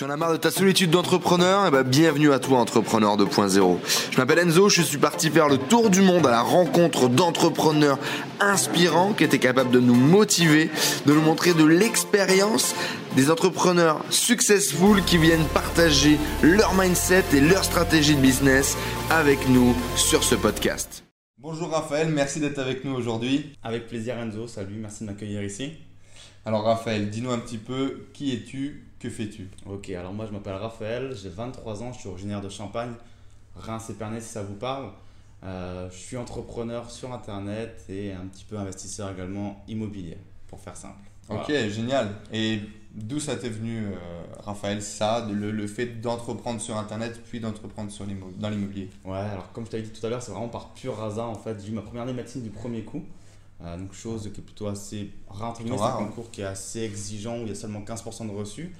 Tu en as marre de ta solitude d'entrepreneur? Eh ben, bienvenue à toi, Entrepreneur 2.0. Je m'appelle Enzo, je suis parti faire le tour du monde à la rencontre d'entrepreneurs inspirants qui étaient capables de nous motiver, de nous montrer de l'expérience, des entrepreneurs successful qui viennent partager leur mindset et leur stratégie de business avec nous sur ce podcast. Bonjour Raphaël, merci d'être avec nous aujourd'hui. Avec plaisir Enzo, salut, merci de m'accueillir ici. Alors Raphaël, dis-nous un petit peu qui es-tu, que fais-tu? Ok, alors moi je m'appelle Raphaël, j'ai 23 ans, je suis originaire de Champagne, Reims et Pernay si ça vous parle. Euh, je suis entrepreneur sur internet et un petit peu investisseur également immobilier, pour faire simple. Ok, génial. Et d'où ça t'est venu, euh, Raphaël, ça, le, le fait d'entreprendre sur internet puis d'entreprendre dans l'immobilier? Ouais, alors comme je t'avais dit tout à l'heure, c'est vraiment par pur hasard en fait. J'ai eu ma première médecine du premier coup. Euh, donc chose qui est plutôt assez rare c'est un concours qui est assez exigeant où il y a seulement 15% de reçus.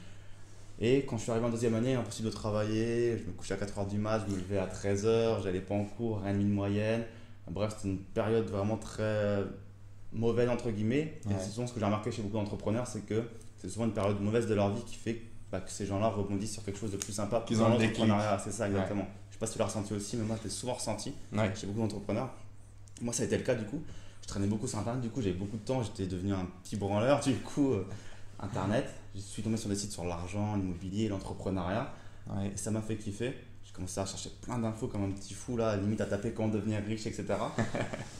Et quand je suis arrivé en deuxième année, impossible de travailler, je me couchais à 4h du mat, je me levais à 13h, j'allais pas en cours, rien de moyenne. Bref, c'était une période vraiment très mauvaise entre guillemets. Et c'est souvent ce que j'ai remarqué chez beaucoup d'entrepreneurs, c'est que c'est souvent une période mauvaise de leur vie qui fait bah, que ces gens-là rebondissent sur quelque chose de plus sympa. Qu'ils ont l'entrepreneuriat, c'est ça exactement. Je sais pas si tu l'as ressenti aussi, mais moi je l'ai souvent ressenti chez beaucoup d'entrepreneurs. Moi ça a été le cas du coup traînais beaucoup sur Internet, du coup j'avais beaucoup de temps, j'étais devenu un petit branleur, du coup euh, Internet, je suis tombé sur des sites sur l'argent, l'immobilier, l'entrepreneuriat, et ça m'a fait kiffer. J'ai commencé à chercher plein d'infos comme un petit fou là, limite à taper comment devenir riche, etc.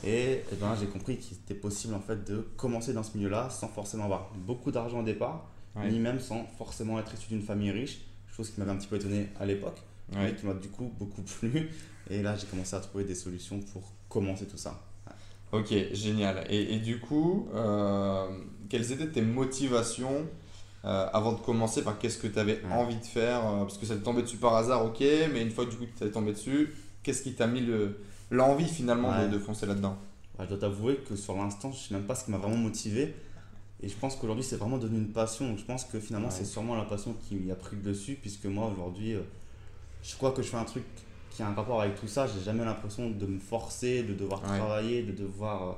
et, et ben, j'ai compris qu'il était possible en fait de commencer dans ce milieu-là sans forcément avoir beaucoup d'argent au départ, ni même sans forcément être issu d'une famille riche, chose qui m'avait un petit peu étonné à l'époque, mais qui m'a du coup beaucoup plu. Et là j'ai commencé à trouver des solutions pour commencer tout ça. Ok, génial. Et, et du coup, euh, quelles étaient tes motivations euh, avant de commencer? Enfin, qu'est-ce que tu avais envie de faire euh, Parce que ça t'est tombé dessus par hasard, ok, mais une fois que du coup tu t'es tombé dessus, qu'est-ce qui t'a mis l'envie finalement de, de, foncer là-dedans? Je dois t'avouer que sur l'instant, je sais même pas ce qui m'a vraiment motivé. Et je pense qu'aujourd'hui, c'est vraiment devenu une passion. Donc, je pense que finalement, c'est sûrement la passion qui a pris le dessus, puisque moi, aujourd'hui, je crois que je fais un truc qui a un rapport avec tout ça. J'ai jamais l'impression de me forcer, de devoir travailler, de devoir euh,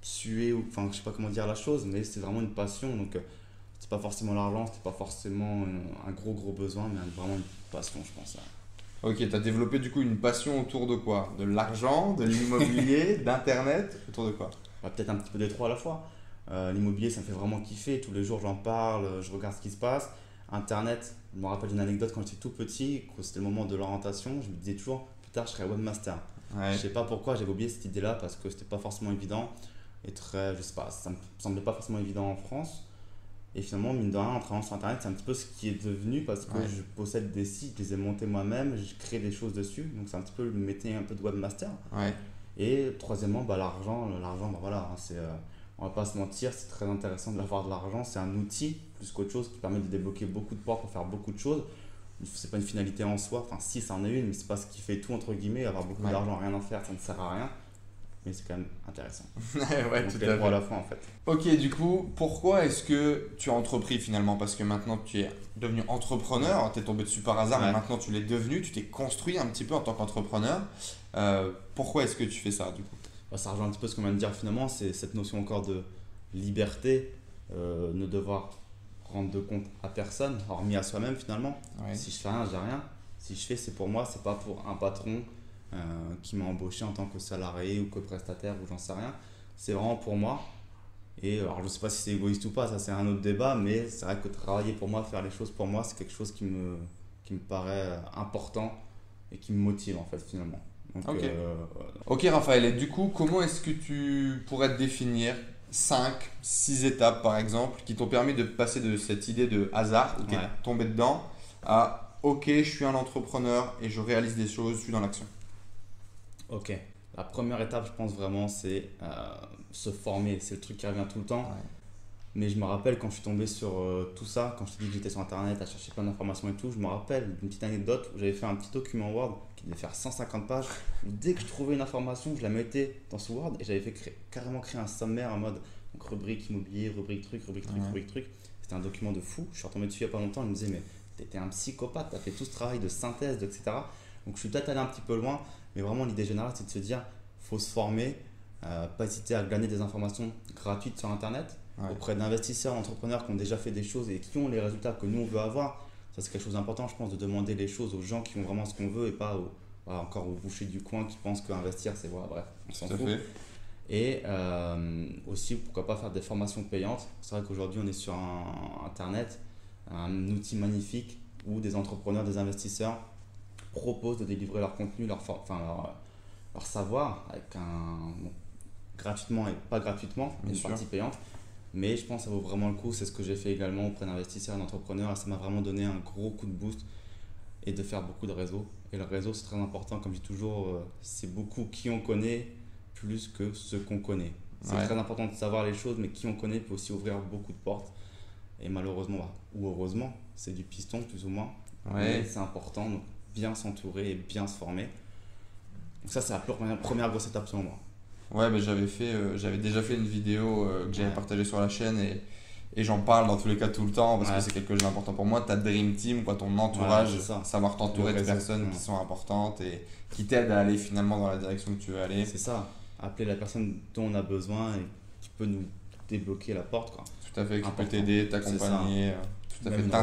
suer, ou enfin, je sais pas comment dire la chose, mais c'est vraiment une passion. Donc, euh, c'est pas forcément l'argent, c'est pas forcément un, gros gros besoin, mais vraiment une passion, je pense. Ok, tu as développé du coup une passion autour de quoi? De l'argent, de l'immobilier, d'internet Autour de quoi? Bah, Peut-être un petit peu des trois à la fois. Euh, l'immobilier, ça me fait vraiment kiffer. Tous les jours, j'en parle, je regarde ce qui se passe. Internet, je me rappelle d'une anecdote quand j'étais tout petit, quand c'était le moment de l'orientation, je me disais toujours plus tard je serai webmaster. Je sais pas pourquoi j'avais oublié cette idée-là parce que c'était pas forcément évident et très, je sais pas, ça me semblait pas forcément évident en France. Et finalement, mine de rien, en travaillant sur Internet, c'est un petit peu ce qui est devenu parce que je possède des sites, je les ai montés moi-même, je crée des choses dessus. Donc c'est un petit peu le métier un peu de webmaster. Et troisièmement, bah, l'argent, l'argent, bah, voilà, hein, c'est, euh, on va pas se mentir, c'est très intéressant d'avoir de l'argent. C'est un outil plus qu'autre chose qui permet de débloquer beaucoup de portes pour faire beaucoup de choses. C'est pas une finalité en soi, enfin si c'en est une, mais c'est pas ce qui fait tout entre guillemets. Avoir beaucoup d'argent, rien en faire, ça ne sert à rien. Mais c'est quand même intéressant. ouais, tout à, à la fin en fait. Ok, du coup, pourquoi est-ce que tu as entrepris finalement? Parce que maintenant tu es devenu entrepreneur, tu es tombé dessus par hasard, mais maintenant tu l'es devenu, tu t'es construit un petit peu en tant qu'entrepreneur. Euh, pourquoi est-ce que tu fais ça du coup? Bah, Ça rejoint un petit peu ce qu'on vient de dire finalement, c'est cette notion encore de liberté, euh, ne devoir rendre de compte à personne, hormis à soi-même finalement. Si je fais rien, j'ai rien. Si je fais, c'est pour moi, c'est pas pour un patron euh, qui m'a embauché en tant que salarié ou que prestataire ou j'en sais rien. C'est vraiment pour moi. Et alors je sais pas si c'est égoïste ou pas, ça c'est un autre débat, mais c'est vrai que travailler pour moi, faire les choses pour moi, c'est quelque chose qui me, qui me paraît important et qui me motive en fait finalement. Ok, euh, ok Raphaël, et du coup, comment est-ce que tu pourrais te définir 5, 6 étapes par exemple qui t'ont permis de passer de cette idée de hasard, tomber dedans, à ok, je suis un entrepreneur et je réalise des choses, je suis dans l'action Ok. La première étape, je pense vraiment, c'est euh, se former. C'est le truc qui revient tout le temps. Mais je me rappelle quand je suis tombé sur euh, tout ça, quand je t'ai dit que j'étais sur internet à chercher plein d'informations et tout, je me rappelle d'une petite anecdote où j'avais fait un petit document Word qui devait faire 150 pages. dès que je trouvais une information, je la mettais dans ce Word et j'avais fait créer, carrément créer un sommaire en mode donc, rubrique immobilier, rubrique truc, rubrique truc, rubrique truc. C'était un document de fou. Je suis retombé dessus il n'y a pas longtemps. Je me disais, mais t'étais un psychopathe, t'as fait tout ce travail de synthèse, etc. Donc je suis peut-être allé un petit peu loin, mais vraiment l'idée générale c'est de se dire, faut se former, euh, pas hésiter à gagner des informations gratuites sur internet auprès d'investisseurs, d'entrepreneurs qui ont déjà fait des choses et qui ont les résultats que nous on veut avoir. Ça, c'est quelque chose d'important, je pense, de demander les choses aux gens qui ont vraiment ce qu'on veut et pas au, voilà, encore aux bouchers du coin qui pensent qu'investir, c'est voilà, bref, on s'en fout. fait. Et euh, aussi, pourquoi pas faire des formations payantes. C'est vrai qu'aujourd'hui, on est sur un, Internet, un outil magnifique où des entrepreneurs, des investisseurs proposent de délivrer leur contenu, leur, enfin, leur, leur savoir, avec un, bon, gratuitement et pas gratuitement, Bien une sûr. partie payante. Mais je pense que ça vaut vraiment le coup. C'est ce que j'ai fait également auprès d'investisseurs et d'entrepreneurs. Et ça m'a vraiment donné un gros coup de boost et de faire beaucoup de réseaux. Et le réseau, c'est très important. Comme je dis toujours, euh, c'est beaucoup qui on connaît plus que ce qu'on connaît. C'est Ouais. très important de savoir les choses, mais qui on connaît peut aussi ouvrir beaucoup de portes. Et malheureusement, bah, ou heureusement, c'est du piston plus ou moins. Mais Ouais. c'est important, donc bien s'entourer et bien se former. Donc ça, c'est la première, première grosse étape selon moi. Ouais, mais j'avais fait, euh, j'avais déjà fait une vidéo euh, que j'avais Ouais. partagée sur la chaîne et, et j'en parle dans tous les cas tout le temps parce Ouais. que c'est quelque chose d'important pour moi. Ta dream team, quoi, ton entourage, ça. savoir t'entourer de personnes qui sont importantes et qui t'aident à aller finalement dans la direction que tu veux aller. C'est ça. Appeler la personne dont on a besoin et qui peut nous débloquer la porte. Quoi. Tout à fait, qui peut t'aider, t'accompagner, euh, tout à fait quoi.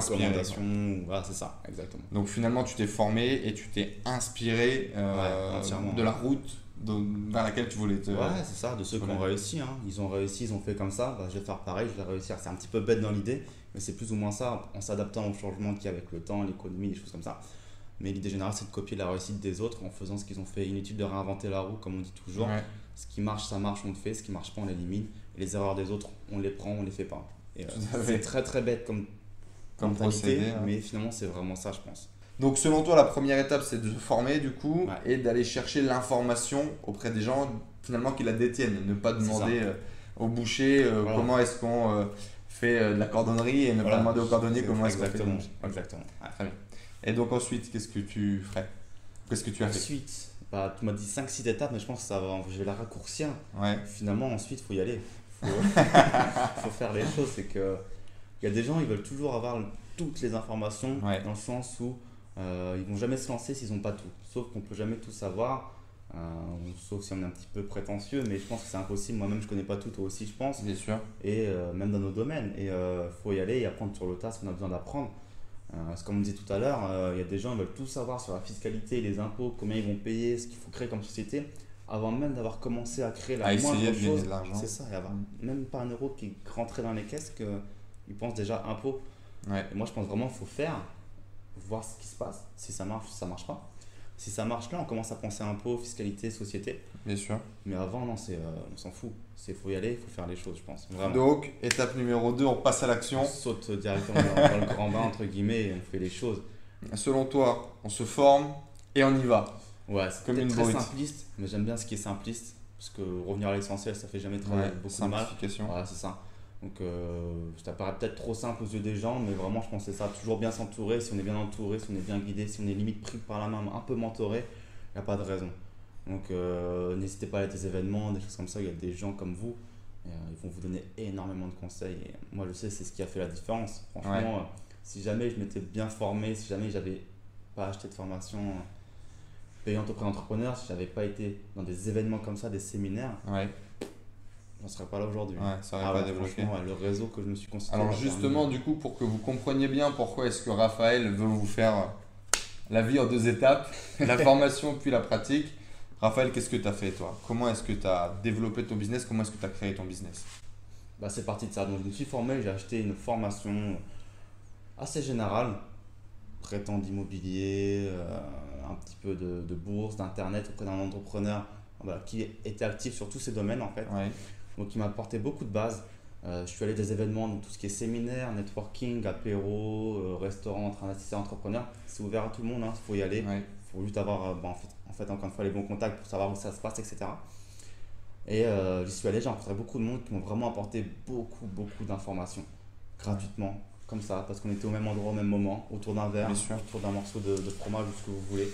Voilà, c'est ça, exactement. Donc finalement, tu t'es formé et tu t'es inspiré euh, Ouais, de la route vers laquelle tu voulais te. Ouais, c'est ça, de ceux qui ont réussi. Hein. Ils ont réussi, ils ont fait comme ça, bah, je vais faire pareil, je vais réussir. C'est un petit peu bête dans l'idée, mais c'est plus ou moins ça, en s'adaptant au changement qu'il y a avec le temps, l'économie, des choses comme ça. Mais l'idée générale, c'est de copier la réussite des autres en faisant ce qu'ils ont fait. Inutile de réinventer la roue, comme on dit toujours. Ouais. Ce qui marche, ça marche, on le fait. Ce qui marche pas, on l'élimine. Et les erreurs des autres, on les prend, on les fait pas. Euh, c'est très très bête comme, Comme procédé, mais finalement, c'est vraiment ça, je pense. Donc selon toi, la première étape, c'est de se former du coup Ouais. et d'aller chercher l'information auprès des gens finalement qui la détiennent. Ne pas demander euh, au boucher euh, Voilà. comment est-ce qu'on euh, fait euh, de la cordonnerie et ne Voilà. pas demander au cordonnier comment est-ce qu'on fait. exactement, du boucher. exactement. Ouais. Et donc ensuite, qu'est-ce que tu ferais? Qu'est-ce que tu as fait? Ensuite, bah, tu m'as dit 5-6 étapes, mais je pense que ça va, je vais la raccourcir. Ouais. Finalement, ensuite, il faut y aller. Il faut, faut faire les choses. C'est que il y a des gens, ils veulent toujours avoir toutes les informations, Ouais. dans le sens où euh, ils vont jamais se lancer s'ils n'ont pas tout. Sauf qu'on peut jamais tout savoir, euh, sauf si on est un petit peu prétentieux, mais je pense que c'est impossible. Moi-même, je connais pas tout, toi aussi, je pense, Bien sûr. et euh, même dans nos domaines. Et il faut y aller et apprendre sur le tas ce qu'on a besoin d'apprendre. Euh, c'est comme on disait tout à l'heure, euh, il y a des gens qui veulent tout savoir sur la fiscalité, les impôts, combien ils vont payer, ce qu'il faut créer comme société, avant même d'avoir commencé à créer la À moindre essayer de chose. de l'argent. C'est ça, et avoir même pas un euro qui rentrait dans les caisses qu'ils pensent déjà impôts. Ouais. Et moi, je pense vraiment qu'il faut faire, voir ce qui se passe, si ça marche, si ça marche pas. Si ça marche là, on commence à penser impôts, fiscalité, société. Bien sûr. Mais avant, non, c'est, euh, on s'en fout. C'est faut y aller, il faut faire les choses, je pense. Vraiment. Donc étape numéro 2, on passe à l'action. on saute directement dans, dans le grand bain, entre guillemets, et on fait les choses. Selon toi, on se forme et on y va. Ouais, c'est Comme une très brute. simpliste, mais j'aime bien ce qui est simpliste. Parce que revenir à l'essentiel, ça fait jamais très Ouais, beaucoup de mal. simplification. Voilà, c'est ça. Donc, euh, ça paraît peut-être trop simple aux yeux des gens, mais vraiment, je pense que c'est ça. Toujours bien s'entourer. Si on est bien entouré, si on est bien guidé, si on est limite pris par la main, un peu mentoré, il n'y a pas de raison. Donc, euh, n'hésitez pas à aller à des événements, des choses comme ça. Il y a des gens comme vous. et, euh, ils vont vous donner énormément de conseils. Et moi, je sais, c'est ce qui a fait la différence. Franchement, Ouais. si jamais je m'étais bien formé, si jamais j'avais pas acheté de formation payante auprès d'entrepreneurs, si j'avais pas été dans des événements comme ça, des séminaires, Ouais, j'en serais pas là aujourd'hui. ouais, ça aurait Ah pas ouais, débloqué. franchement, ouais, le réseau que je me suis constitué. Alors justement, du coup, pour que vous compreniez bien pourquoi est-ce que Raphaël veut vous faire la vie en deux étapes, la formation puis la pratique. Raphaël, qu'est-ce que tu as fait toi? Comment est-ce que tu as développé ton business? Comment est-ce que tu as créé ton business? Bah, c'est parti de ça. Donc, je me suis formé, j'ai acheté une formation assez générale, traitant d'immobilier, euh, un petit peu de, de bourse, d'internet auprès d'un entrepreneur voilà, qui était actif sur tous ces domaines en fait. Ouais, Donc, il m'a apporté beaucoup de bases. Euh, je suis allé à des événements, donc tout ce qui est séminaire, networking, apéro, euh, restaurant entre investisseurs entrepreneurs. C'est ouvert à tout le monde, il faut y aller. ouais, Il faut juste avoir, euh, bah, en, fait, en fait, encore une fois, les bons contacts pour savoir où ça se passe, etc. Et euh, j'y suis allé, j'ai rencontré beaucoup de monde qui m'ont vraiment apporté beaucoup, beaucoup d'informations, gratuitement, comme ça, parce qu'on était au même endroit, au même moment, autour d'un verre, autour d'un morceau de, de fromage ou ce que vous voulez.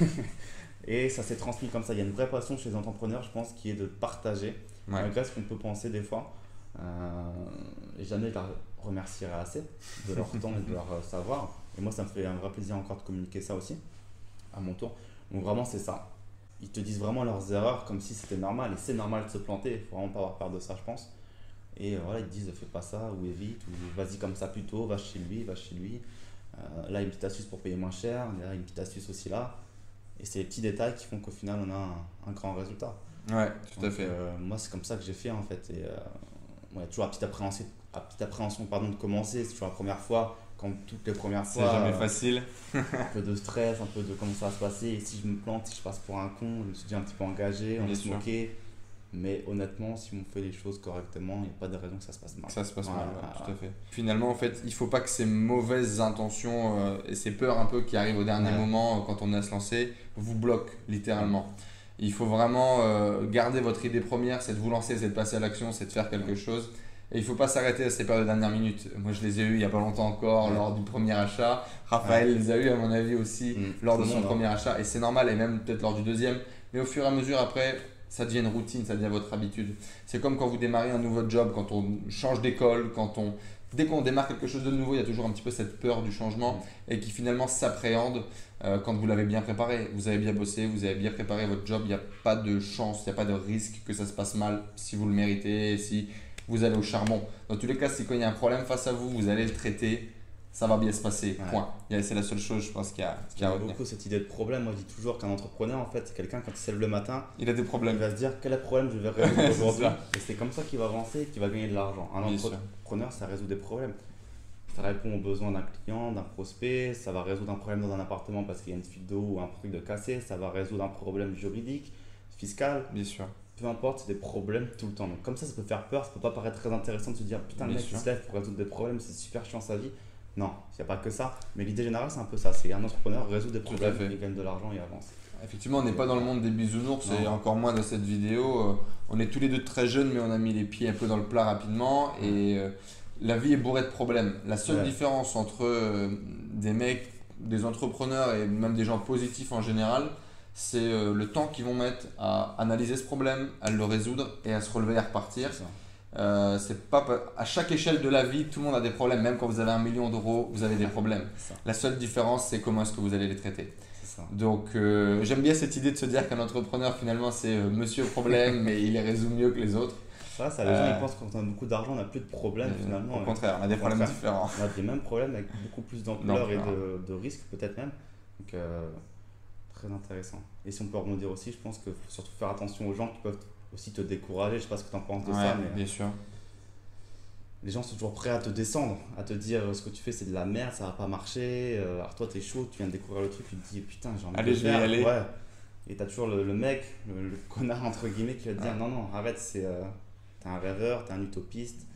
Et ça s'est transmis comme ça. Il y a une vraie passion chez les entrepreneurs, je pense, qui est de partager, ouais. malgré ce qu'on peut penser des fois. Euh, et jamais je la remercierai assez de leur temps et de leur euh, savoir. Et moi, ça me fait un vrai plaisir encore de communiquer ça aussi, à mon tour. Donc vraiment, c'est ça. Ils te disent vraiment leurs erreurs comme si c'était normal. Et c'est normal de se planter. Il faut vraiment pas avoir peur de ça, je pense. Et euh, voilà, ils te disent fais pas ça, ou évite, ou vas-y comme ça plutôt, va chez lui, va chez lui. Euh, là, une petite astuce pour payer moins cher, derrière, une petite astuce aussi là. Et c'est les petits détails qui font qu'au final, on a un, un grand résultat. Ouais, tout à fait. euh, moi, c'est comme ça que j'ai fait en fait. Et, euh, ouais, toujours la petite appréhension, la petite appréhension pardon, de commencer. C'est toujours la première fois, comme toutes les premières C'est fois. jamais euh, facile. un peu de stress, un peu de comment ça va se passer. Et si je me plante, si je passe pour un con, je me suis déjà un petit peu engagé, on va se moquer. Mais honnêtement, si on fait les choses correctement, il n'y a pas de raison que ça se passe mal. Ça se passe Voilà, mal, ouais, tout à fait. Finalement, en fait, il faut pas que ces mauvaises intentions euh, et ces peurs un peu qui arrivent au dernier Ouais. moment euh, quand on est à se lancer vous bloquent littéralement. Il faut vraiment euh, garder votre idée première, c'est de vous lancer, c'est de passer à l'action, c'est de faire quelque chose. Et il faut pas s'arrêter à ces peurs de dernière minute. Moi, je les ai eues il y a pas longtemps encore Ouais. lors du premier achat. Raphaël les a eues à mon avis aussi Mm. lors de son hein. premier achat. Et c'est normal, et même peut-être lors du deuxième. Mais au fur et à mesure, après, ça devient une routine, ça devient votre habitude. C'est comme quand vous démarrez un nouveau job, quand on change d'école, quand on... Dès qu'on démarre quelque chose de nouveau, il y a toujours un petit peu cette peur du changement et qui finalement s'appréhende euh, quand vous l'avez bien préparé. Vous avez bien bossé, vous avez bien préparé votre job, il n'y a pas de chance, il n'y a pas de risque que ça se passe mal si vous le méritez, si vous allez au charbon. Dans tous les cas, si quand il y a un problème face à vous, vous allez le traiter, ça va bien se passer. Ouais. Point. Il C'est la seule chose, je pense, qu'il y a, qu'il y a à J'aime retenir. beaucoup cette idée de problème. Moi, je dis toujours qu'un entrepreneur, en fait, c'est quelqu'un, quand il se lève le matin, Il a des il problèmes. va se dire quel est le problème je vais résoudre aujourd'hui. Et c'est comme ça qu'il va avancer et qu'il va gagner de l'argent. Un Bien sûr. entrepreneur, ça résout des problèmes. Ça répond aux besoins d'un client, d'un prospect, ça va résoudre un problème dans un appartement parce qu'il y a une fuite d'eau ou un truc de cassé, ça va résoudre un problème juridique, fiscal, Bien sûr. peu importe, c'est des problèmes tout le temps. Donc comme ça, ça peut faire peur, ça peut pas paraître très intéressant de se dire putain, le mec il se lève pour résoudre des problèmes, c'est super chiant sa vie. Non, il n'y a pas que ça. Mais l'idée générale, c'est un peu ça. C'est un entrepreneur résout des problèmes, il gagne de l'argent et avance. Effectivement, on n'est pas dans le monde des bisounours et encore moins dans cette vidéo. Euh, On est tous les deux très jeunes, mais on a mis les pieds un peu dans le plat rapidement et euh, la vie est bourrée de problèmes. La seule Ouais. différence entre euh, des mecs, des entrepreneurs et même des gens positifs en général, c'est le temps qu'ils vont mettre à analyser ce problème, à le résoudre et à se relever et à repartir. Euh, c'est pas pa- à chaque échelle de la vie, tout le monde a des problèmes. Même quand vous avez un million d'euros, vous avez des problèmes. La seule différence, c'est comment est-ce que vous allez les traiter. Donc euh, j'aime bien cette idée de se dire qu'un entrepreneur finalement c'est euh, monsieur problème mais il les résout mieux que les autres. Ça, ça, les gens Euh, ils pensent que quand on a beaucoup d'argent, on n'a plus de problèmes Euh, finalement. Au contraire, on a des problèmes contraire. différents. On a des mêmes problèmes avec beaucoup plus d'ampleur et de, de risques peut-être même. Donc euh, très intéressant. Et si on peut rebondir aussi, je pense qu'il faut surtout faire attention aux gens qui peuvent aussi te décourager. Je sais pas ce que tu en penses de Ouais, ça, mais bien sûr. les gens sont toujours prêts à te descendre, à te dire euh, ce que tu fais c'est de la merde, ça va pas marcher. Euh, Alors toi t'es chaud, tu viens de découvrir le truc, tu te dis putain j'ai envie Allez, de je vais faire. aller. Ouais. Et t'as toujours le, le mec, le, le connard entre guillemets qui va te dire non non arrête, c'est euh, t'es un rêveur, t'es un utopiste.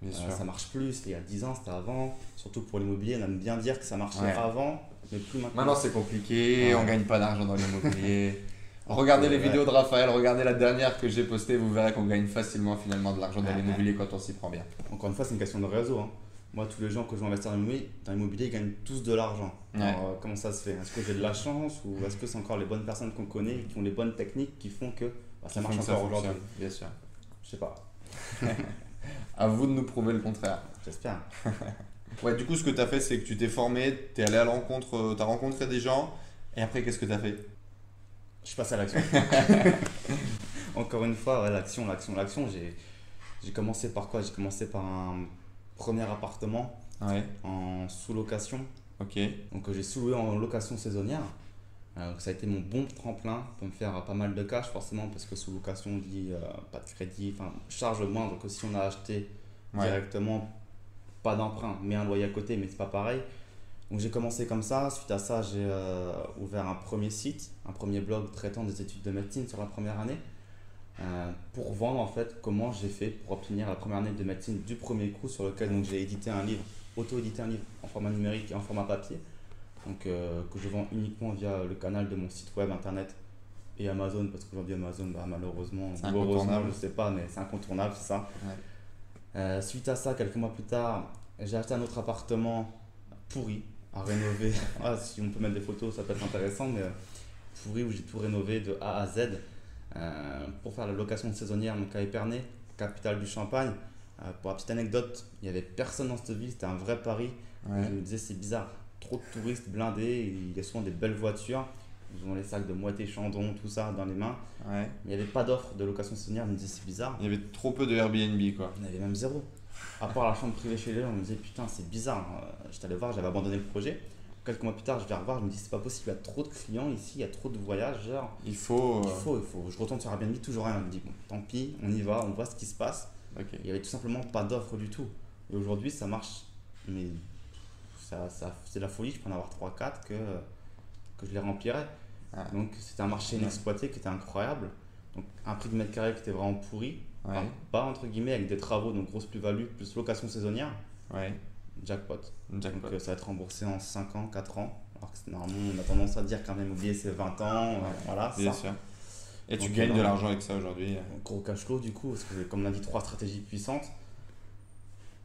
Bien Euh, sûr. ça marche plus, c'était il y a 10 ans, c'était avant. Surtout pour l'immobilier, on aime bien dire que ça marchait Ouais. avant, mais plus maintenant. Maintenant c'est compliqué, Ouais. on gagne pas d'argent dans l'immobilier. regardez les vidéos de Raphaël, regardez la dernière que j'ai postée, vous verrez qu'on gagne facilement finalement de l'argent dans l'immobilier quand on s'y prend bien. Encore une fois, c'est une question de réseau. hein. Moi, tous les gens que je vois investir dans l'immobilier, dans l'immobilier, ils gagnent tous de l'argent. Ouais. Alors, euh, comment ça se fait? Est-ce que j'ai de la chance ou est-ce que c'est encore les bonnes personnes qu'on connaît qui ont les bonnes techniques qui font que bah, ça marche que encore aujourd'hui? Bien sûr. Je sais pas, À vous de nous prouver le contraire. j'espère. Ouais, du coup, ce que tu as fait, c'est que tu t'es formé, tu es allé à la rencontre, tu as rencontré des gens, et après, qu'est-ce que tu as fait? Je passe à l'action. Encore une fois, ouais, l'action, l'action, l'action. J'ai, j'ai commencé par quoi? J'ai commencé par un premier appartement Ouais, en sous-location. ok. Donc euh, j'ai sous-loué en location saisonnière. Donc ça a été mon bon tremplin pour me faire euh, pas mal de cash forcément parce que sous location on dit euh, pas de crédit, enfin charge moindre que si on a acheté Ouais. directement, pas d'emprunt, mais un loyer à côté, mais c'est pas pareil. Donc j'ai commencé comme ça, suite à ça j'ai euh, ouvert un premier site, un premier blog traitant des études de médecine sur la première année. euh, pour vendre en fait comment j'ai fait pour obtenir la première année de médecine du premier coup sur lequel donc j'ai édité un livre, auto-édité un livre en format numérique et en format papier donc euh, que je vends uniquement via le canal de mon site web internet et Amazon parce qu'aujourd'hui Amazon bah, malheureusement ou heureusement incontournable. je sais pas mais c'est incontournable c'est ça Ouais. Suite à ça quelques mois plus tard j'ai acheté un autre appartement pourri à rénover Ah, si on peut mettre des photos ça peut être intéressant mais euh, pourri où j'ai tout rénové de A à Z euh, pour faire la location saisonnière donc à Épernay capitale du Champagne Euh, pour la petite anecdote il n'y avait personne dans cette ville c'était un vrai pari Ouais. je me disais, c'est bizarre, trop de touristes blindés, il y a souvent des belles voitures, ils ont les sacs de moitié chandon, tout ça dans les mains. Ouais. Il n'y avait pas d'offre de location saisonnière, je me disais, c'est bizarre. Il y avait trop peu de Airbnb, quoi. Il y avait même zéro. À part la chambre privée chez les gens, on me disait putain, c'est bizarre. hein. J'étais allé voir, j'avais abandonné le projet. Quelques mois plus tard, je vais revoir, je me dis c'est pas possible, il y a trop de clients ici, il y a trop de voyageurs. Il faut. Il euh, faut, il faut. Je retourne sur Airbnb, toujours rien. Je me dis bon, tant pis, on y va, on voit ce qui se passe. Il y avait tout simplement pas d'offre du tout. Et aujourd'hui, ça marche, mais ça, ça, c'est de la folie. Je peux en avoir 3-4 que, que je les remplirais. Ouais. Donc c'était un marché inexploité qui était incroyable. Donc un prix de mètre carré qui était vraiment pourri. Ouais. Pas entre guillemets avec des travaux, donc grosse plus-value, plus location saisonnière. Ouais. Jackpot. Jackpot. Donc euh, ça va être remboursé en 5 ans, 4 ans. Alors que normalement, on a tendance à dire qu'un immobilier c'est 20 ans. euh, voilà, Bien ça. sûr. Et tu gagnes de euh, l'argent avec ça aujourd'hui. Gros cash flow du coup, parce que comme on a dit, trois stratégies puissantes.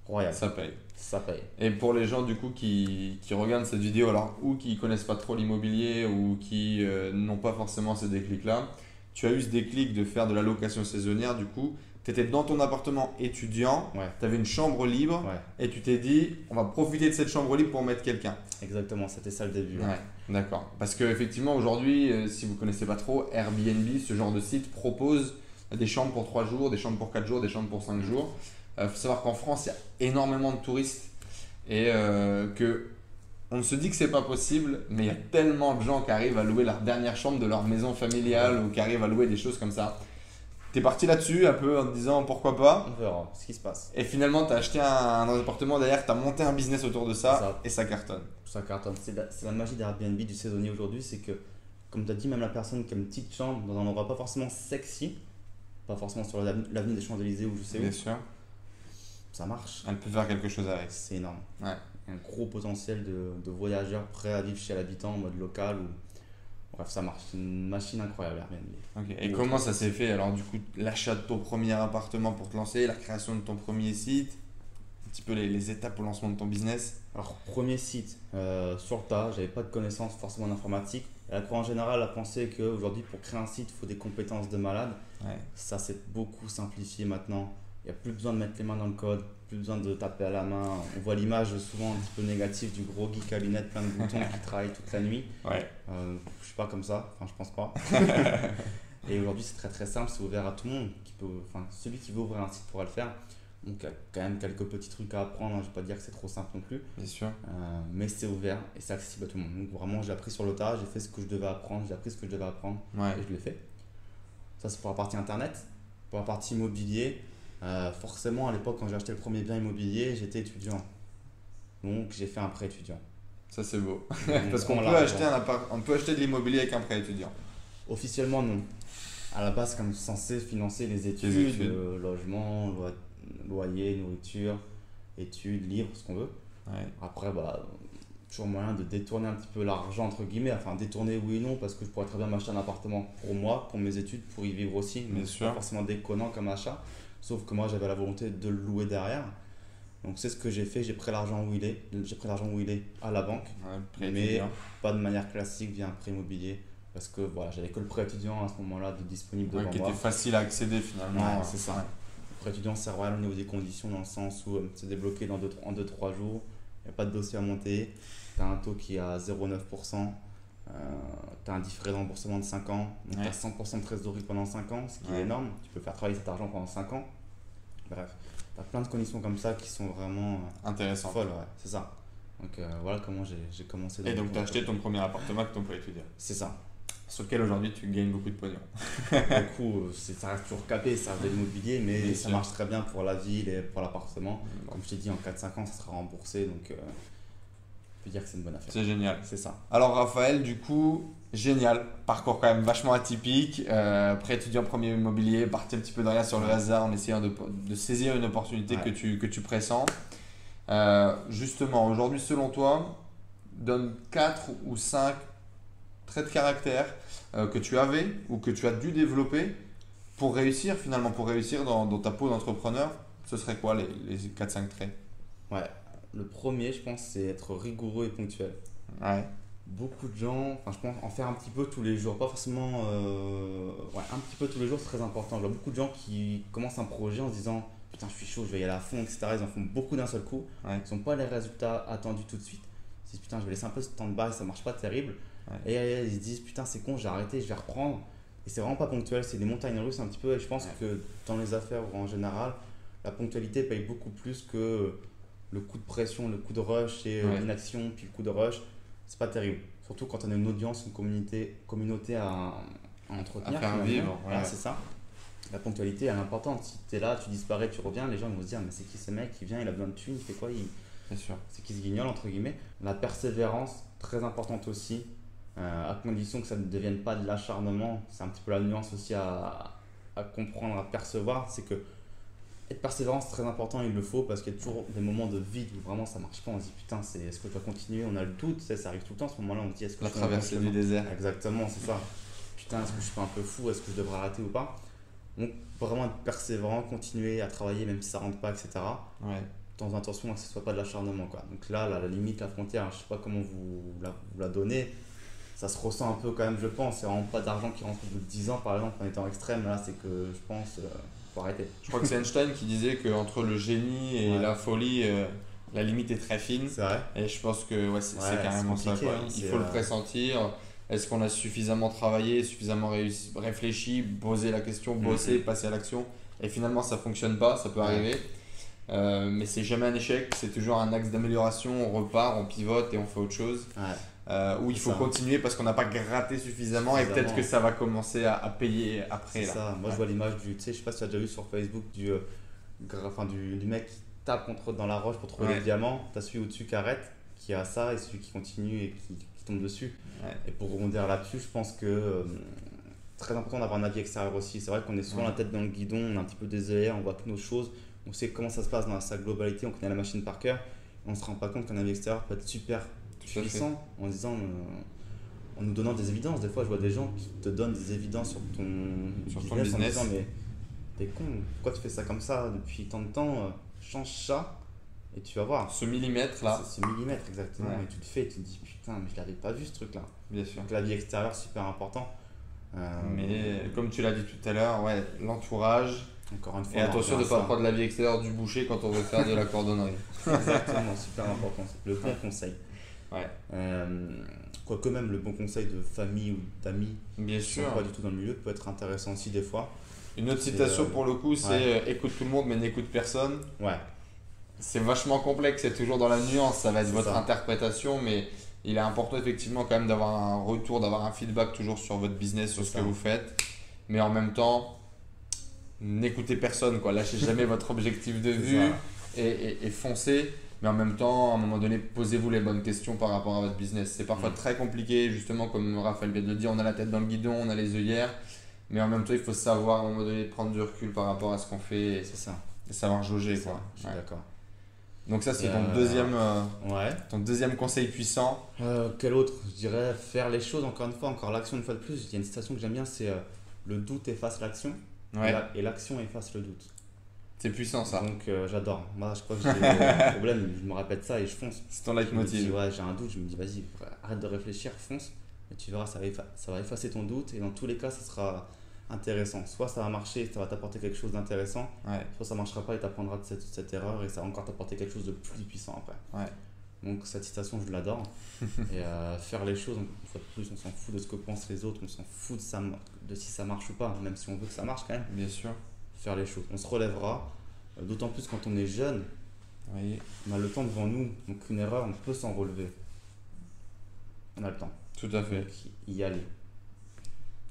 Royal, ça, Ça paye. paye. Et pour les gens du coup qui, qui regardent cette vidéo, alors ou qui connaissent pas trop l'immobilier ou qui euh, n'ont pas forcément ces déclics-là, tu as eu ce déclic de faire de la location saisonnière du coup. Tu étais dans ton appartement étudiant, Ouais, tu avais une chambre libre ouais, et tu t'es dit on va profiter de cette chambre libre pour mettre quelqu'un. exactement, c'était ça le début. Ouais, d'accord. Parce que effectivement aujourd'hui, euh, si vous connaissez pas trop, Airbnb, ce genre de site propose des chambres pour 3 jours, des chambres pour 4 jours, des chambres pour 5 jours. Il faut savoir qu'en France, il y a énormément de touristes et euh, que on se dit que c'est pas possible, mais il y a tellement de gens qui arrivent à louer leur dernière chambre de leur maison familiale ou qui arrivent à louer des choses comme ça. T'es parti là-dessus un peu en te disant pourquoi pas. On verra ce qui se passe. Et finalement, tu as acheté un, un appartement derrière, tu as monté un business autour de ça, Ça. et ça cartonne. Ça cartonne. C'est la, la magie d'Airbnb du saisonnier aujourd'hui, c'est que, comme tu as dit, même la personne qui a une petite chambre dans un endroit pas forcément sexy, pas forcément sur l'avenue des Champs-Élysées ou je sais Bien où, sûr. ça marche. Elle peut faire quelque chose avec. C'est énorme. Ouais. Un gros potentiel de, de voyageurs prêts à vivre chez l'habitant en mode local ou. Bref, ça marche. C'est une machine incroyable Airbnb. Ok. Et Ou comment autre. ça s'est fait Alors, du coup, l'achat de ton premier appartement pour te lancer, la création de ton premier site, un petit peu les, les étapes au lancement de ton business? Alors, premier site, euh, sur le tas, j'avais pas de connaissances forcément en informatique. La Croix en général a pensé qu'aujourd'hui, pour créer un site, il faut des compétences de malade. Ouais. Ça s'est beaucoup simplifié maintenant. Il n'y a plus besoin de mettre les mains dans le code, plus besoin de taper à la main. On voit l'image souvent un petit peu négative du gros geek à lunettes plein de boutons qui travaille toute la nuit. Ouais. Euh, je suis pas comme ça, enfin je pense pas. Et aujourd'hui c'est très très simple, c'est ouvert à tout le monde. Qui peut, enfin, celui qui veut ouvrir un site pourra le faire. Donc il y a quand même quelques petits trucs à apprendre, hein. je vais pas dire que c'est trop simple non plus. Bien sûr. Euh, mais c'est ouvert et c'est accessible à tout le monde. Donc vraiment j'ai appris sur le tas, j'ai fait ce que je devais apprendre, j'ai appris ce que je devais apprendre Ouais. et je l'ai fait. Ça, c'est pour la partie internet. Pour la partie immobilier, euh, forcément, à l'époque, quand j'ai acheté le premier bien immobilier, j'étais étudiant. Donc, j'ai fait un prêt étudiant. Ça, c'est beau. Parce qu'on on peut, acheter un appart- on peut acheter de l'immobilier avec un prêt étudiant. Officiellement, non. À la base, comme censé financer les études, études. euh, logement, loyer, nourriture, études, livres, ce qu'on veut. Ouais. Après, bah, toujours moyen de détourner un petit peu l'argent, entre guillemets. Enfin, détourner oui et non, parce que je pourrais très bien m'acheter un appartement pour moi, pour mes études, pour y vivre aussi. Bien Donc, c'est sûr. pas forcément déconnant comme achat. Sauf que moi, j'avais la volonté de le louer derrière. Donc, c'est ce que j'ai fait. J'ai pris l'argent où il est. J'ai pris l'argent où il est à la banque. Ouais, Mais-. Pas de manière classique via un prêt immobilier. Parce que voilà, j'avais que le prêt étudiant à ce moment-là de disponible Ouais, devant qui moi. était facile à accéder finalement. Ouais, c'est ça. Le prêt étudiant, c'est royal au niveau des conditions, dans le sens où euh, c'est débloqué dans deux, en 2-3 jours. Il n'y a pas de dossier à monter. Tu as un taux qui est à 0,9%. tu as un différé de remboursement de 5 ans. Donc, Ouais. tu as 100% de trésorerie pendant 5 ans, ce qui Ouais. est énorme. Tu peux faire travailler cet argent pendant 5 ans. Bref, tu as plein de conditions comme ça qui sont vraiment euh, Intéressant. folles. Ouais, c'est ça. Donc euh, voilà comment j'ai commencé. dans Et donc, tu as acheté ton premier appartement avec ton prêt étudiant. C'est ça. Sur lequel aujourd'hui tu gagnes beaucoup de pognon. du coup, euh, ça reste toujours capé, ça reste de l'immobilier, mais Bien ça sûr. marche très bien pour la ville et pour l'appartement. Comme je t'ai dit, en 4-5 ans, ça sera remboursé, donc euh, dire que c'est une bonne affaire. C'est génial. C'est ça. Alors Raphaël, du coup, génial, parcours quand même vachement atypique, euh, étudiant premier immobilier, parti un petit peu de rien sur le hasard en essayant de, de saisir une opportunité Ouais. que, tu, que tu pressens. Euh, justement, aujourd'hui selon toi, donne 4 ou 5 traits de caractère euh, que tu avais ou que tu as dû développer pour réussir finalement, pour réussir dans, dans ta peau d'entrepreneur. Ce serait quoi les, les 4-5 traits? Ouais. Le premier, je pense, c'est être rigoureux et ponctuel. Ouais, Beaucoup de gens, enfin, je pense en faire un petit peu tous les jours, pas forcément. euh, ouais, un petit peu tous les jours, c'est très important. Je vois beaucoup de gens qui commencent un projet en se disant Putain, je suis chaud, je vais y aller à fond, etc. Ils en font beaucoup d'un seul coup. Ouais. Ils n'ont pas les résultats attendus tout de suite. Ils se disent Putain, je vais laisser un peu ce temps de bas, ça marche pas terrible. Ouais. Et ils se disent Putain, c'est con, j'ai arrêté, je vais reprendre. Et c'est vraiment pas ponctuel, c'est des montagnes russes un petit peu. Et je pense que dans les affaires en général, la ponctualité paye beaucoup plus que le coup de pression, le coup de rush et Ouais. l'inaction, puis le coup de rush. C'est pas terrible. Surtout quand on a une audience, une communauté, communauté à, à entretenir. À faire vivre, c'est ça. La ponctualité, elle est importante. Si tu es là, tu disparais, tu reviens, les gens ils vont se dire Mais c'est qui ce mec? Il vient, il a besoin de thunes, il fait quoi? Il... Bien sûr. C'est qui se guignole, entre guillemets. La persévérance, très importante aussi, euh, à condition que ça ne devienne pas de l'acharnement. C'est un petit peu la nuance aussi à, à comprendre, à percevoir. C'est que être persévérant, c'est très important, il le faut, parce qu'il y a toujours des moments de vide où vraiment ça marche pas. On se dit putain, c'est, est-ce que je dois continuer? On a le doute, ça arrive tout le temps. À ce moment-là, on se dit est-ce que La je traversée du désert. Exactement, c'est ça. Putain, est-ce que je suis pas un peu fou? Est-ce que je devrais arrêter ou pas? Donc, vraiment être persévérant, continuer à travailler même si ça rentre pas, etc Ouais. dans à ce que ce soit pas de l'acharnement quoi. Donc là, la, la limite, la frontière, je sais pas comment vous la, vous la donnez, ça se ressent un peu quand même, je pense. C'est vraiment pas d'argent qui rentre au bout de 10 ans par exemple en étant extrême. Là, c'est que je pense, euh, faut arrêter. Je crois que c'est Einstein qui disait qu'entre le génie et Ouais. la folie, euh, la limite est très fine. C'est vrai Et je pense que ouais, c'est Ouais, carrément ça. quoi. hein, Il faut le euh, pressentir. Est-ce qu'on a suffisamment travaillé, suffisamment réussi- réfléchi, posé la question, bossé, passer à l'action? Et finalement, ça fonctionne pas, ça peut Ouais. arriver. Euh, mais c'est jamais un échec, c'est toujours un axe d'amélioration. On repart, on pivote et on fait autre chose. Euh, où il faut Ça. continuer parce qu'on n'a pas gratté suffisamment, et peut-être que ça va commencer à, à payer après. C'est Là. ça. Moi, Ouais. je vois l'image du, tu sais, je sais pas si tu as déjà vu sur Facebook du, euh, enfin, du, du mec qui tape contre dans la roche pour trouver Ouais. les diamants. T'as celui au-dessus qui arrête, qui a ça, et celui qui continue et qui, qui tombe dessus. Ouais. Et pour rebondir là-dessus, je pense que euh, très important d'avoir un avis extérieur aussi. C'est vrai qu'on est souvent la tête dans le guidon, on est un petit peu désolé, on voit que nos choses, on sait comment ça se passe dans sa globalité, on connaît la machine par cœur. On se rend pas compte qu'un avis extérieur peut être super. Puissant en disant euh, en nous donnant des évidences. Des fois, je vois des gens qui te donnent des évidences sur ton Sur ton business, business. en disant mais t'es con, pourquoi tu fais ça comme ça depuis tant de temps euh, Change ça et tu vas voir. Ce millimètre là, ce millimètre exactement. Ouais. Et tu le fais et tu te dis putain, mais je l'avais pas vu ce truc là. bien sûr. Donc la vie extérieure, super important. Euh, Mais comme tu l'as dit tout à l'heure, ouais, l'entourage. encore une fois, Et on attention de ne pas prendre la vie extérieure du boucher quand on veut faire de la cordonnerie. Exactement, super important. Le bon conseil. Ouais. Euh, Quoique même le bon conseil de famille ou d'amis Bien sûr. pas du tout dans le milieu peut être intéressant aussi des fois. Une autre citation euh, pour le coup, c'est ouais. euh, écoute tout le monde mais n'écoute personne. Ouais, C'est vachement complexe, c'est toujours dans la nuance, ça va être votre ça. interprétation, mais il est important effectivement quand même d'avoir un retour, d'avoir un feedback toujours sur votre business, sur ce que vous faites. Mais en même temps, n'écoutez personne, quoi. lâchez jamais votre objectif de vue et, et- et foncez. Mais en même temps, à un moment donné, posez-vous les bonnes questions par rapport à votre business. C'est parfois Mm. très compliqué, justement, comme Raphaël vient de le dire, on a la tête dans le guidon, on a les œillères. Mais en même temps, il faut savoir à un moment donné prendre du recul par rapport à ce qu'on fait c'est ça. et savoir jauger. Quoi. Ouais. d'accord. Donc ça, c'est ton, euh, deuxième, euh, Ouais. ton deuxième conseil puissant. Euh, quel autre? Je dirais faire les choses encore une fois, encore l'action une fois de plus. Il y a une citation que j'aime bien, c'est le doute efface l'action Ouais, et l'action efface le doute. C'est puissant ça. Donc euh, j'adore. Moi, je crois que j'ai un problème, je me répète ça et je fonce. C'est ton leitmotiv. ouais, j'ai un doute, je me dis, vas-y, arrête de réfléchir, fonce. Et tu verras, ça va, effa- ça va effacer ton doute. Et dans tous les cas, ça sera intéressant. Soit ça va marcher, ça va t'apporter quelque chose d'intéressant. Ouais, Soit ça marchera pas et t'apprendras de cette, cette erreur et ça va encore t'apporter quelque chose de plus puissant après. ouais. Donc cette citation, je l'adore. et euh, faire les choses, une fois de plus, on s'en fout de ce que pensent les autres, on s'en fout de, ça, de si ça marche ou pas, même si on veut que ça marche quand même. Bien sûr. Faire les choses. On se relèvera. Euh, D'autant plus quand on est jeune, Oui, on a le temps devant nous. Donc une erreur, on peut s'en relever. On a le temps. tout à fait. Donc, y aller.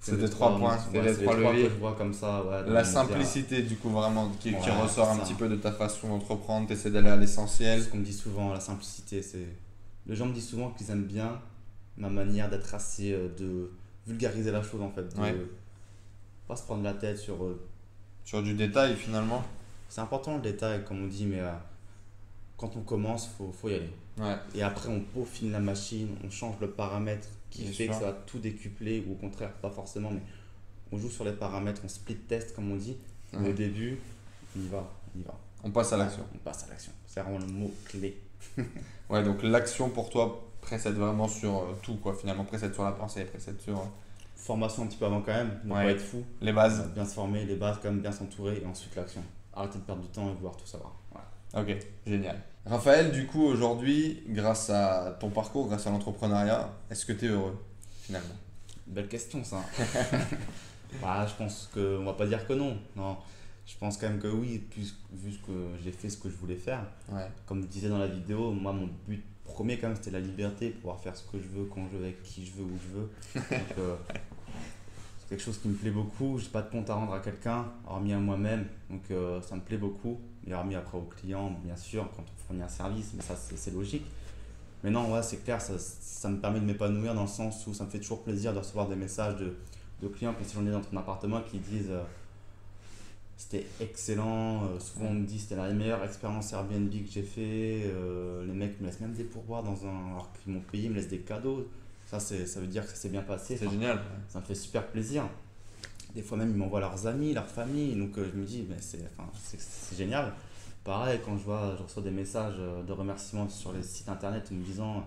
C'était les trois points, c'était les c'est trois que leviers. je vois comme ça. ouais, La simplicité, du coup, vraiment, qui, ressort un c'est ça. petit peu de ta façon d'entreprendre, tu essaies d'aller à C'est l'essentiel. ce qu'on me dit souvent, la simplicité. c'est Les gens me disent souvent qu'ils aiment bien ma manière d'être assez. euh, de vulgariser la chose en fait. De Ouais. pas se prendre la tête sur. Sur du détail, finalement. C'est important le détail, comme on dit, mais euh, quand on commence, faut, faut y aller. Ouais, Et après, on peaufine la machine, on change le paramètre qui Bien fait sûr. que ça va tout décupler, ou au contraire, pas forcément, mais on joue sur les paramètres, on split test, comme on dit. Ouais. Au début, on y va, on y va. on passe à l'action. On passe à l'action. C'est vraiment le mot clé. Ouais, donc l'action pour toi précède vraiment sur euh, tout, quoi, finalement. Précède sur la pensée, précède sur euh, Formation un petit peu avant quand même, ne Ouais. pas être fou. les bases. Bien se former, les bases, quand même bien s'entourer, et ensuite l'action. Arrêter de perdre du temps et vouloir tout savoir. Voilà. Ok, génial. Raphaël, du coup, aujourd'hui, grâce à ton parcours, grâce à l'entrepreneuriat, est-ce que tu es heureux, finalement? Belle question ça. bah, je pense qu'on va pas dire que non. Non. Je pense quand même que oui, plus, vu que j'ai fait ce que je voulais faire. Ouais. Comme je disais dans la vidéo, moi, mon but premier, quand même, c'était la liberté, pouvoir faire ce que je veux, quand je veux, avec qui je veux, où je veux. Euh, c'est quelque chose qui me plaît beaucoup. J'ai pas de compte à rendre à quelqu'un, hormis à moi-même. Donc, euh, ça me plaît beaucoup. Et hormis après aux clients, bien sûr, quand on fournit un service, mais ça, c'est logique. Mais non, ouais, c'est clair, ça, ça me permet de m'épanouir dans le sens où ça me fait toujours plaisir de recevoir des messages de, de clients qui sont dans ton appartement qui disent euh, c'était excellent. euh, souvent on me dit c'était la meilleure expérience Airbnb que j'ai fait. euh, les mecs me laissent même des pourboires dans un alors qu'ils m'ont payé, ils me laissent des cadeaux. Ça, ça veut dire que ça s'est bien passé. C'est génial. ça me fait super plaisir. Des fois même, ils m'envoient leurs amis, leur famille. Donc euh, je me dis, mais c'est, enfin, génial. Pareil, quand je vois, je reçois des messages euh, de remerciements sur les sites internet me disant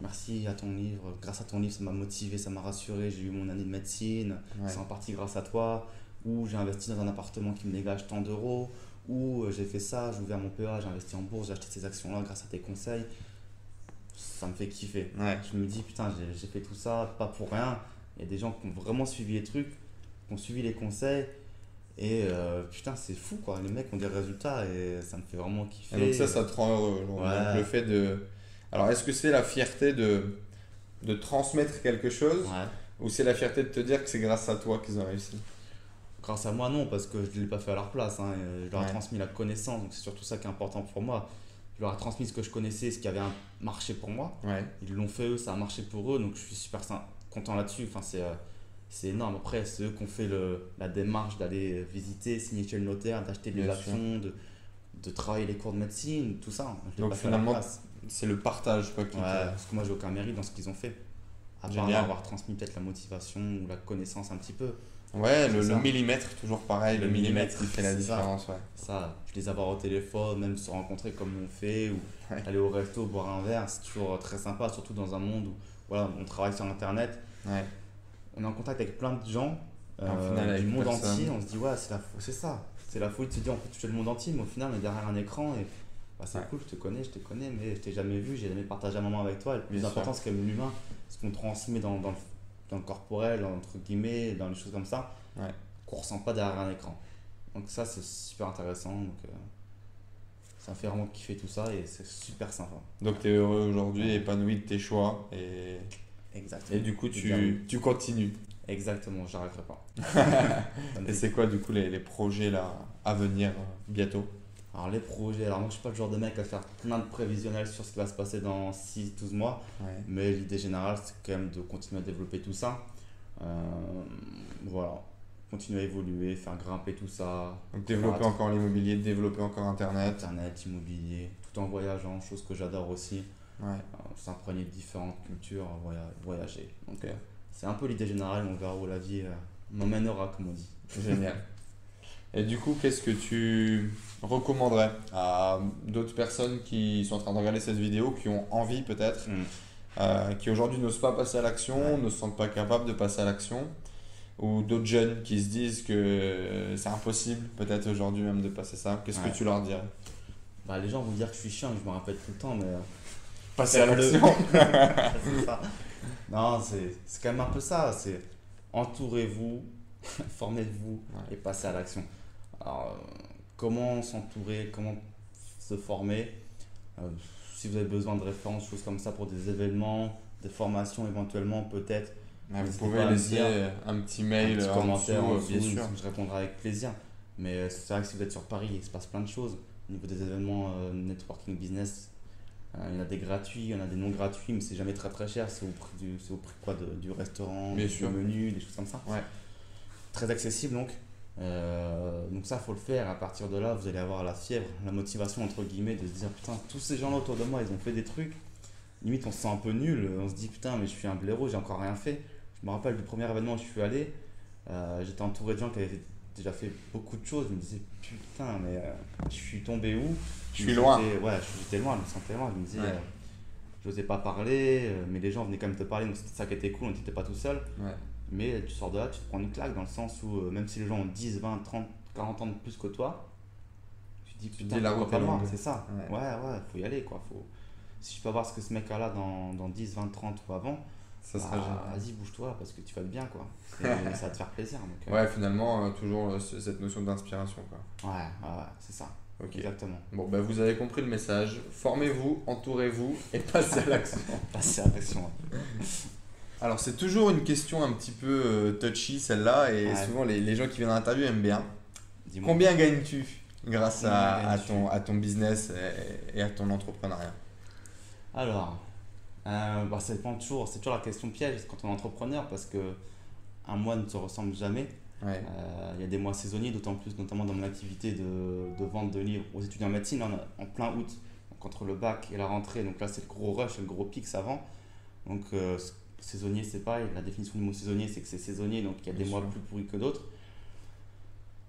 merci à ton livre, grâce à ton livre, ça m'a motivé, ça m'a rassuré, j'ai eu mon année de médecine, Ouais. c'est en partie grâce à toi. Ou j'ai investi dans un appartement qui me dégage tant d'euros. Ou euh, j'ai fait ça, j'ai ouvert mon PA, j'ai investi en bourse, j'ai acheté ces actions-là grâce à tes conseils. Ça me fait kiffer. Ouais. Je me dis, putain, j'ai- fait tout ça, pas pour rien. Il y a des gens qui ont vraiment suivi les trucs, qui ont suivi les conseils. Et euh, putain, c'est fou quoi. Les mecs ont des résultats et ça me fait vraiment kiffer. Et donc ça, ça te rend heureux. genre, Ouais. donc le fait de... Alors, est-ce que c'est la fierté de, de transmettre quelque chose Ouais. ou c'est la fierté de te dire que c'est grâce à toi qu'ils ont réussi? Grâce à moi, non, parce que je ne l'ai pas fait à leur place. hein. Je leur ai Ouais. transmis la connaissance, donc c'est surtout ça qui est important pour moi. Je leur ai transmis ce que je connaissais, ce qui avait marché pour moi. Ouais. Ils l'ont fait eux, ça a marché pour eux, donc je suis super content là-dessus. Enfin, c'est, euh, c'est énorme. Après, c'est eux qui ont fait le, la démarche d'aller visiter, signer chez le notaire, d'acheter des actions, de, de travailler les cours de médecine, tout ça. Je Donc pas fait à leur finalement, place. C'est le partage quoi, qui Ouais, te- parce que moi, j'ai aucun mérite dans ce qu'ils ont fait. À part avoir transmis peut-être la motivation ou la connaissance un petit peu. Ouais, le, le millimètre, toujours pareil, le, Le millimètre qui fait la c'est ça. différence. Ouais. Ça, je les avoir au téléphone, même se rencontrer comme on fait, ou Ouais. aller au resto, boire un verre, c'est toujours très sympa, surtout dans un monde où voilà, on travaille sur Internet. Ouais. on est en contact avec plein de gens euh, final, du monde personne. entier. On se dit, ouais, c'est la fou- c'est ça. C'est la folie de se dire, on peut toucher le monde entier, mais au final, on est derrière un écran et bah, c'est Ouais. cool, je te connais, je te connais, mais je t'ai jamais vu, j'ai jamais partagé un moment avec toi. Le plus Bien important, c'est quand même l'humain, ce qu'on transmet dans, dans, le, dans le corporel, entre guillemets, dans les choses comme ça, Ouais. qu'on ressent pas derrière un écran. Donc, ça, c'est super intéressant. Donc, euh, ça me fait vraiment kiffer tout ça et c'est super sympa. Donc tu es heureux aujourd'hui, épanoui de tes choix et, Exactement. et du coup tu, tu continues. Exactement, j'arrêterai pas. Et c'est quoi du coup les, les projets là à venir euh, bientôt? Alors les projets, alors moi je suis pas le genre de mec à faire plein de prévisionnels sur ce qui va se passer dans 6-12 mois, Ouais. mais l'idée générale c'est quand même de continuer à développer tout ça. Euh, voilà, continuer à évoluer, faire grimper tout ça, Donc développer encore l'immobilier, développer encore internet. internet, immobilier, tout en voyageant, chose que j'adore aussi, Ouais. euh, s'imprégner de différentes cultures, voya- voyager. Donc euh, c'est un peu l'idée générale, on verra où la vie euh, m'emmènera comme on dit. Génial. Et du coup, qu'est-ce que tu recommanderais à d'autres personnes qui sont en train de regarder cette vidéo, qui ont envie peut-être, Mm. euh, qui aujourd'hui n'osent pas passer à l'action, Ouais. ne se sentent pas capables de passer à l'action, ou d'autres jeunes qui se disent que c'est impossible peut-être aujourd'hui même de passer ça, qu'est-ce Ouais. que tu leur dirais? Bah, les gens vont dire que je suis chiant, que je me rappelle tout le temps, mais... euh, Passer à l'action ça. Non, c'est c'est quand même un peu ça. C'est entourez-vous, formez-vous Ouais. et passez à l'action. Alors, comment s'entourer, comment se former Euh, Si vous avez besoin de références, choses comme ça pour des événements, des formations éventuellement, peut-être. Vous N'hésitez pouvez laisser un petit Un mail petit en commentaire en dessous, euh, bien sûr. je répondrai avec plaisir. Mais euh, c'est vrai que si vous êtes sur Paris, il se passe plein de choses. Au niveau des événements euh, networking business, il y en a des gratuits, il y en a des non gratuits, mais c'est jamais très très cher. C'est au prix du, au prix quoi, de- du restaurant, Bien du sûr. menu, des choses comme ça. Ouais. Très accessible donc. Euh, donc ça, faut le faire. À partir de là, vous allez avoir la fièvre, la motivation entre guillemets de se dire putain, tous ces gens-là autour de moi, ils ont fait des trucs. Limite, on se sent un peu nul. On se dit putain, mais je suis un blaireau, j'ai encore rien fait. Je me rappelle du premier événement où je suis allé. euh, J'étais entouré de gens qui avaient déjà fait beaucoup de choses. Je me disais putain, mais euh, je suis tombé où? Je suis loin. Ouais, j'étais loin, je me sentais loin. Je me disais, Ouais. j'osais pas parler, mais les gens venaient quand même te parler, donc c'était ça qui était cool, on n'était pas tout seul. Ouais. Mais tu sors de là, tu te prends une claque dans le sens où euh, même si les gens ont 10, 20, 30, 40 ans de plus que toi, tu te dis Tu putain, dis, la route pas longue. C'est ça. Ouais. Ouais, ouais, faut y aller quoi. Faut... Si je peux voir ce que ce mec a là dans, dans 10, 20, 30 ou avant, Ça bah, sera génial. vas-y, bouge-toi parce que tu vas être bien, quoi. Et ça va te faire plaisir. Donc, euh, Ouais, finalement, euh, toujours ce- cette notion d'inspiration. quoi. ouais, ouais, ouais, c'est ça. Ok. Exactement. Bon, bah, vous avez compris le message. Formez-vous, entourez-vous et passez à l'action. Passer à l'action. Alors, c'est toujours une question un petit peu euh, touchy, celle-là, et Ouais. souvent les, les gens qui viennent en interview aiment bien. Combien gagnes-tu grâce Combien à, à ton, à ton business et, et à ton entrepreneuriat Alors, euh, bah, ça dépend toujours, c'est toujours la question piège quand on est entrepreneur parce que un mois ne se ressemble jamais. Ouais. Euh, Il y a des mois saisonniers, d'autant plus, notamment dans mon activité de, de vente de livres aux étudiants en médecine, en plein août, donc entre le bac et la rentrée. Donc là, c'est le gros rush, le gros pic, ça vend. Donc, euh, saisonnier, c'est pareil. La définition du mot saisonnier, c'est que c'est saisonnier, donc il y a des Bien mois sûr. plus pourris que d'autres.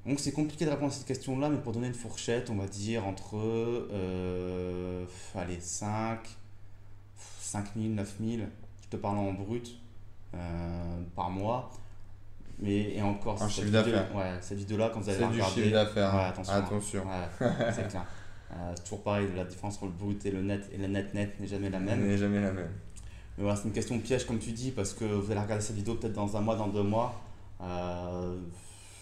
Donc c'est compliqué de répondre à cette question-là, mais pour donner une fourchette, on va dire entre euh, allez, 5, 5 000, 9 000, je te parle en brut, euh, par mois. Mais, et encore, Un cette chiffre d'affaires. Ouais, cette vidéo-là, quand vous allez C'est la du regarder. chiffre d'affaires. Ouais, attention. Attention. Ouais, c'est clair. Euh, c'est toujours pareil, la différence entre le brut et le net, et le net-net n'est jamais la même. N'est jamais la même. Mais voilà, c'est une question piège comme tu dis, parce que vous allez regarder cette vidéo peut-être dans un mois, dans deux mois. Euh,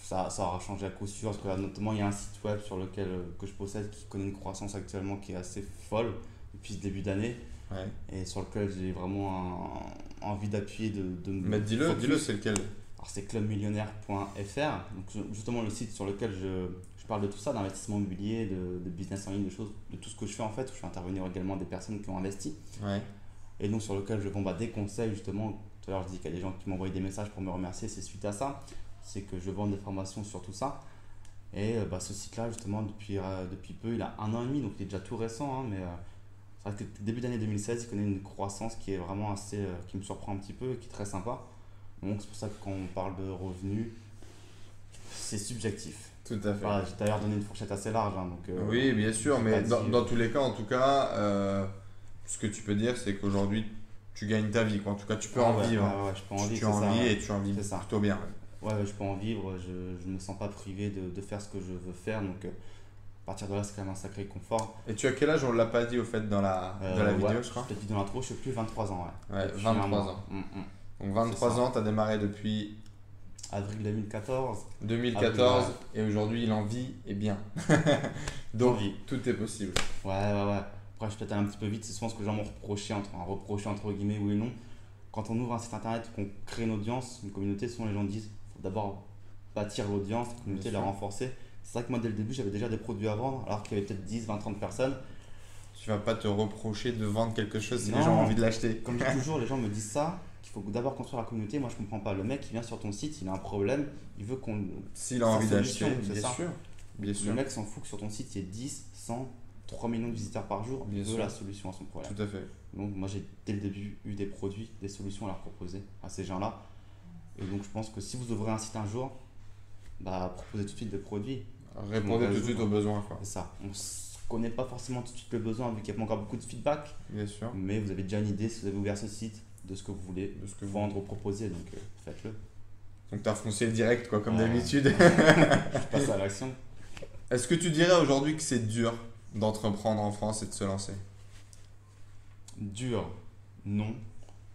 ça, ça aura changé à coup sûr, parce que là, notamment il y a un site web sur lequel euh, que je possède qui connaît une croissance actuellement qui est assez folle depuis ce début d'année, Ouais. et sur lequel j'ai vraiment un- envie d'appuyer, de, de me Mais dis-le, dis-le, c'est lequel? Alors c'est clubmillionnaire.fr, donc ju- justement le site sur lequel je, je parle de tout ça, d'investissement immobilier, de, de business en ligne, de choses, de tout ce que je fais en fait, où je fais intervenir également des personnes qui ont investi Ouais. Et donc sur lequel je vends bah, des conseils justement. Tout à l'heure je dis qu'il y a des gens qui m'envoient des messages pour me remercier, c'est suite à ça, c'est que je vends des formations sur tout ça. Et euh, bah, ce site-là justement depuis, euh, depuis peu, il a un an et demi, donc il est déjà tout récent, hein, mais euh, c'est vrai que début d'année 2016, il connaît une croissance qui est vraiment assez, euh, qui me surprend un petit peu et qui est très sympa. Donc c'est pour ça que quand on parle de revenus, c'est subjectif. Tout à fait. Voilà, j'ai d'ailleurs donné une fourchette assez large, hein, donc Oui, bien sûr, mais dans, dans tous les cas, en tout cas, ce que tu peux dire, c'est qu'aujourd'hui, tu gagnes ta vie. Quoi. En tout cas, tu peux Ah en ouais, vivre. ouais, ouais, je peux en Tu- vivre, tu en ça, vis et tu en vis plutôt bien. Ouais, je peux en vivre, je ne me sens pas privé de, de faire ce que je veux faire, donc euh, à partir de là, c'est quand même un sacré confort. Et tu as quel âge On l'a pas dit au fait dans la, Euh, dans la ouais, vidéo, je crois. peut-être dit dans l'intro, je sais plus, 23 ans, ouais. Ouais, Depuis 23 un mois. ans. Mm, mm. Donc 23 ça. ans, tu as démarré depuis Avril 2014, 2014 Ah et aujourd'hui, il en vit et bien. Donc, tout est possible. ouais, ouais, ouais. Après, je suis peut-être allé un petit peu vite, c'est souvent ce que les gens m'ont reproché, entre, un reproché entre guillemets, oui et non. Quand on ouvre un site internet, qu'on crée une audience, une communauté, souvent les gens disent, faut d'abord bâtir l'audience, la communauté, la renforcer. C'est vrai que moi, dès le début, j'avais déjà des produits à vendre, alors qu'il y avait peut-être 10, 20, 30 personnes. Tu vas pas te reprocher de vendre quelque chose si Non. les gens ont envie de l'acheter. Comme je dis toujours, les gens me disent ça, qu'il faut d'abord construire la communauté. Moi, je comprends pas. Le mec, il vient sur ton site, il a un problème, il veut qu'on. S'il a envie d'acheter, bien sûr. Bien Le sûr. mec s'en fout que sur ton site, il y ait 10, 100, 3 millions de visiteurs par jour. Bien il veut sûr. la solution à son problème. Tout à fait. Donc, moi, j'ai dès le début eu des produits, des solutions à leur proposer à ces gens-là. Et donc, je pense que si vous ouvrez un site un jour, bah, proposez tout de suite des produits. Répondez tout de suite aux besoins. Quoi. C'est ça. On ne connaît pas forcément tout de suite le besoin, vu qu'il n'y a pas encore beaucoup de feedback. Bien sûr. Mais vous avez déjà une idée, si vous avez ouvert ce site, de ce que vous voulez De ce que vous vendre ou proposer. Donc, euh, faites-le. Donc tu as foncé direct, quoi, comme Ouais. d'habitude. Je passe à l'action. Est-ce que tu dirais aujourd'hui que c'est dur d'entreprendre en France et de se lancer Dur, non.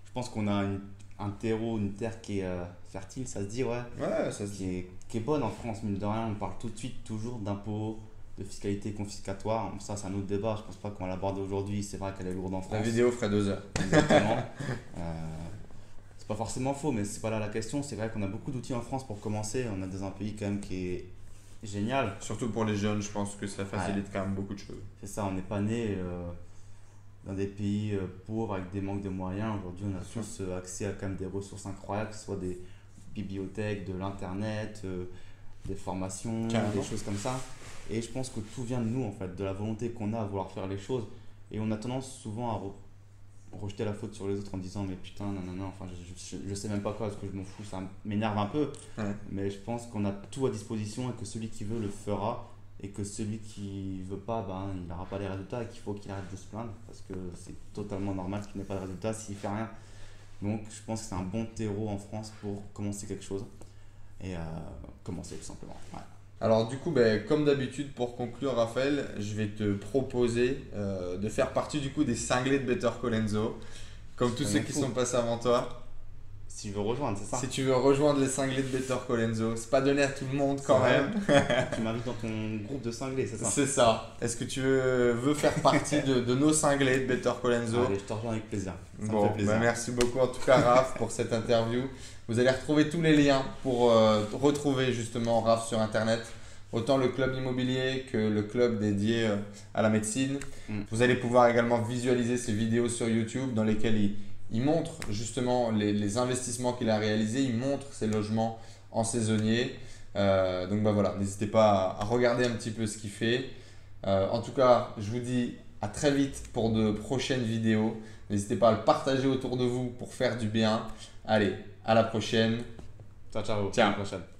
Je pense qu'on a une- un terreau, une terre qui est euh, fertile, ça se dit, ouais. Ouais, ça se Qui est, qui est bonne en France, mine de rien. On parle tout de suite toujours d'impôts, de fiscalité confiscatoire. Ça, c'est un autre débat. Je pense pas qu'on va l'aborder aujourd'hui. C'est vrai qu'elle est lourde en France. La vidéo ferait deux heures. Exactement. Euh, c'est pas forcément faux, mais c'est pas là la question. C'est vrai qu'on a beaucoup d'outils en France pour commencer. On a dans un pays quand même qui est génial. Surtout pour les jeunes, je pense que ça facilite quand même beaucoup de choses. C'est ça, on n'est pas né euh, dans des pays euh, pauvres avec des manques de moyens. Aujourd'hui, on a tous euh, accès à quand même des ressources incroyables, que ce soit des bibliothèques, de l'internet, des formations, Carrément. des choses comme ça. Et je pense que tout vient de nous, en fait, de la volonté qu'on a à vouloir faire les choses. Et on a tendance souvent à rejeter la faute sur les autres en disant mais putain, non, non, non, enfin, je, je, je sais même pas quoi, parce que je m'en fous, ça m'énerve un peu. Ouais. Mais je pense qu'on a tout à disposition et que celui qui veut le fera et que celui qui veut pas, ben, il n'aura pas les résultats et qu'il faut qu'il arrête de se plaindre parce que c'est totalement normal qu'il n'ait pas de résultats s'il fait rien. Donc je pense que c'est un bon terreau en France pour commencer quelque chose et euh, commencer tout simplement. Ouais. Alors du coup, ben, comme d'habitude, pour conclure, Raphaël, je vais te proposer euh, de faire partie du coup des cinglés de Better Call Enzo. Comme tous ceux qui sont passés avant toi. Si je veux rejoindre, c'est ça Si tu veux rejoindre les cinglés de Better Colenso, c'est pas donné à tout le monde quand même. Tu m'invites dans ton groupe de cinglés, c'est ça C'est ça. Est-ce que tu veux, veux faire partie de, de nos cinglés de Better Colenso Allez, je te rejoins avec plaisir. Ça me Bon, fait plaisir. bah merci beaucoup en tout cas Raph pour cette interview. Vous allez retrouver tous les liens pour euh, retrouver justement Raph sur internet. Autant le club immobilier que le club dédié euh, à la médecine. Mm. Vous allez pouvoir également visualiser ses vidéos sur YouTube dans lesquelles il, il montre justement les, les investissements qu'il a réalisés, il montre ses logements en saisonnier. Euh, donc bah voilà, n'hésitez pas à, à regarder un petit peu ce qu'il fait. Euh, en tout cas, je vous dis à très vite pour de prochaines vidéos. N'hésitez pas à le partager autour de vous pour faire du bien. Allez, à la prochaine. Ciao, ciao. Ciao. À la prochaine.